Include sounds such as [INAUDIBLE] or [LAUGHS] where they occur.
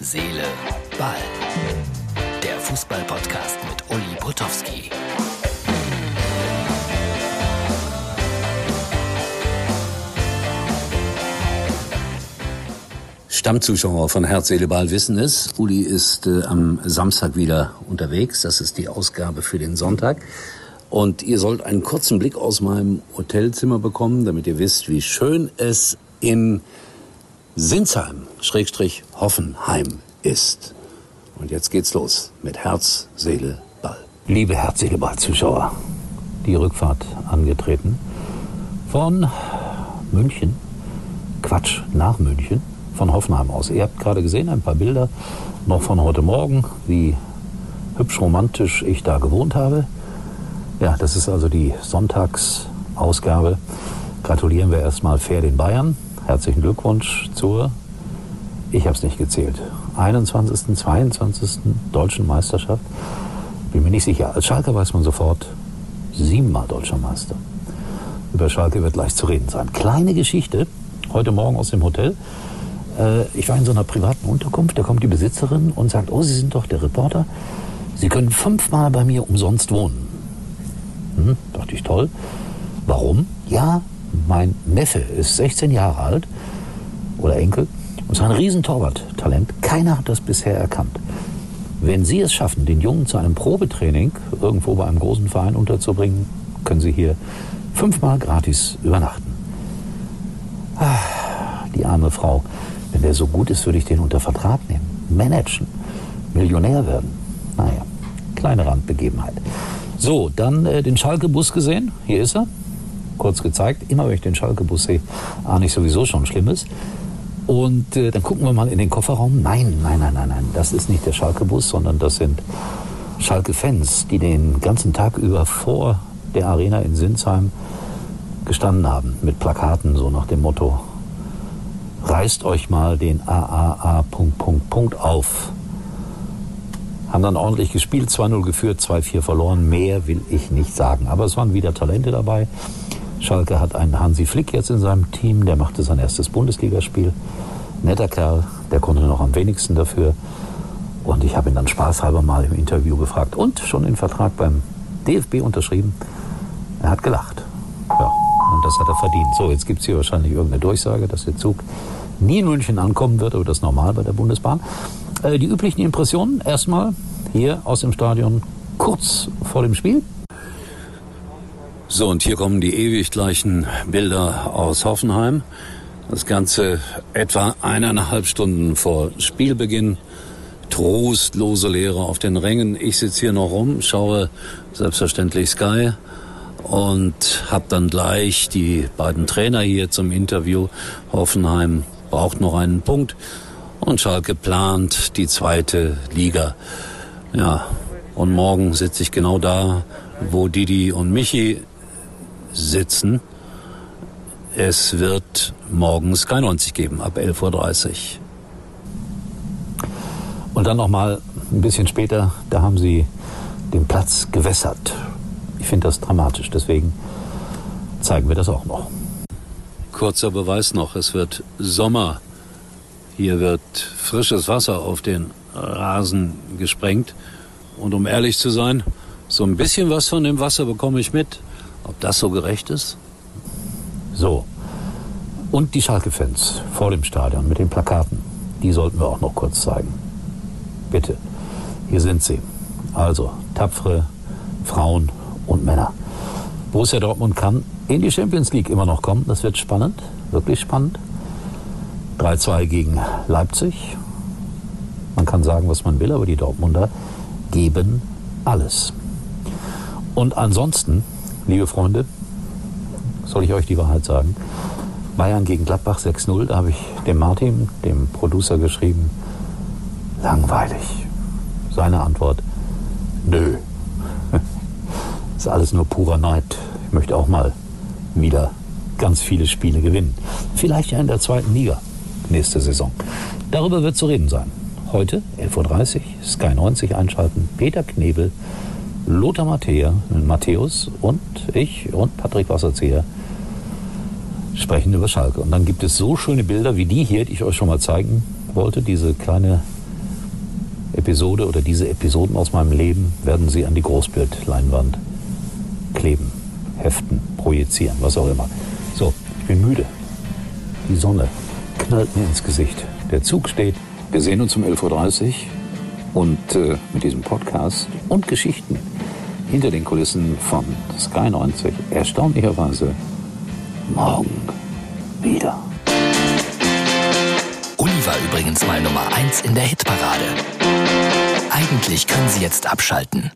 Seele, Ball. Der Fußball-Podcast mit Uli Potowski. Stammzuschauer von Herz, Seele, Ball wissen es. Uli ist äh, am Samstag wieder unterwegs. Das ist die Ausgabe für den Sonntag. Und ihr sollt einen kurzen Blick aus meinem Hotelzimmer bekommen, damit ihr wisst, wie schön es in Sinsheim, Schrägstrich Hoffenheim ist. Und jetzt geht's los mit Herz, Seele, Ball. Liebe Herz, Seele, Ball Zuschauer, die Rückfahrt angetreten von München, Quatsch, nach München, von Hoffenheim aus. Ihr habt gerade gesehen, ein paar Bilder noch von heute Morgen, wie hübsch romantisch ich da gewohnt habe. Ja, das ist also die Sonntagsausgabe. Gratulieren wir erstmal fair den Bayern. Herzlichen Glückwunsch zur, ich habe es nicht gezählt, 21., 22. deutschen Meisterschaft. Bin mir nicht sicher. Als Schalke weiß man sofort, siebenmal deutscher Meister. Über Schalke wird gleich zu reden sein. Kleine Geschichte, heute Morgen aus dem Hotel. Äh, ich war in so einer privaten Unterkunft, da kommt die Besitzerin und sagt, oh, Sie sind doch der Reporter. Sie können fünfmal bei mir umsonst wohnen. Hm, dachte ich toll. Warum? Ja, mein Neffe ist 16 Jahre alt oder Enkel und ist ein Riesentorwart-Talent. Keiner hat das bisher erkannt. Wenn Sie es schaffen, den Jungen zu einem Probetraining irgendwo bei einem großen Verein unterzubringen, können Sie hier fünfmal gratis übernachten. Ah, die arme Frau. Wenn der so gut ist, würde ich den unter Vertrag nehmen. Managen. Millionär werden. Naja, kleine Randbegebenheit. So, dann äh, den Schalke-Bus gesehen. Hier ist er. Kurz gezeigt. Immer wenn ich den Schalke-Bus sehe, ahne ich sowieso schon Schlimmes. Und äh, dann gucken wir mal in den Kofferraum. Nein, nein, nein, nein, nein. Das ist nicht der Schalke-Bus, sondern das sind Schalke-Fans, die den ganzen Tag über vor der Arena in Sinsheim gestanden haben. Mit Plakaten, so nach dem Motto: Reißt euch mal den AAA. Punkt, Punkt, Punkt auf. Haben dann ordentlich gespielt, 2-0 geführt, 2-4 verloren. Mehr will ich nicht sagen. Aber es waren wieder Talente dabei. Schalke hat einen Hansi Flick jetzt in seinem Team, der machte sein erstes Bundesligaspiel. Netter Kerl, der konnte noch am wenigsten dafür. Und ich habe ihn dann spaßhalber mal im Interview gefragt und schon den Vertrag beim DFB unterschrieben. Er hat gelacht. Ja, und das hat er verdient. So, jetzt gibt es hier wahrscheinlich irgendeine Durchsage, dass der Zug nie in München ankommen wird, aber das ist normal bei der Bundesbahn. Äh, die üblichen Impressionen erstmal hier aus dem Stadion kurz vor dem Spiel. So, und hier kommen die ewig gleichen Bilder aus Hoffenheim. Das Ganze etwa eineinhalb Stunden vor Spielbeginn. Trostlose Leere auf den Rängen. Ich sitze hier noch rum, schaue selbstverständlich Sky und habe dann gleich die beiden Trainer hier zum Interview. Hoffenheim braucht noch einen Punkt und Schalke plant die zweite Liga. Ja, und morgen sitze ich genau da, wo Didi und Michi sitzen. Es wird morgen Sky 90 geben, ab 11.30 Uhr. Und dann nochmal ein bisschen später, da haben sie den Platz gewässert. Ich finde das dramatisch, deswegen zeigen wir das auch noch. Kurzer Beweis noch, es wird Sommer. Hier wird frisches Wasser auf den Rasen gesprengt. Und um ehrlich zu sein, so ein bisschen was von dem Wasser bekomme ich mit. Ob das so gerecht ist? So. Und die Schalke-Fans vor dem Stadion mit den Plakaten. Die sollten wir auch noch kurz zeigen. Bitte. Hier sind sie. Also, tapfere Frauen und Männer. Borussia Dortmund kann in die Champions League immer noch kommen. Das wird spannend. Wirklich spannend. 3-2 gegen Leipzig. Man kann sagen, was man will, aber die Dortmunder geben alles. Und ansonsten Liebe Freunde, soll ich euch die Wahrheit sagen? Bayern gegen Gladbach 6-0, da habe ich dem Martin, dem Producer, geschrieben, langweilig. Seine Antwort, nö. [LAUGHS] ist alles nur purer Neid. Ich möchte auch mal wieder ganz viele Spiele gewinnen. Vielleicht ja in der zweiten Liga nächste Saison. Darüber wird zu reden sein. Heute, 11.30 Uhr, Sky 90 einschalten. Peter Knebel Lothar Matthäa, Matthäus und ich und Patrick Wasserzieher sprechen über Schalke. Und dann gibt es so schöne Bilder wie die hier, die ich euch schon mal zeigen wollte. Diese kleine Episode oder diese Episoden aus meinem Leben werden Sie an die Großbildleinwand kleben, heften, projizieren, was auch immer. So, ich bin müde. Die Sonne knallt mir ins Gesicht. Der Zug steht. Wir sehen uns um 11.30 Uhr und äh, mit diesem Podcast und Geschichten hinter den Kulissen von Sky 90 erstaunlicherweise morgen wieder. Uli war übrigens mal Nummer 1 in der Hitparade. Eigentlich können Sie jetzt abschalten.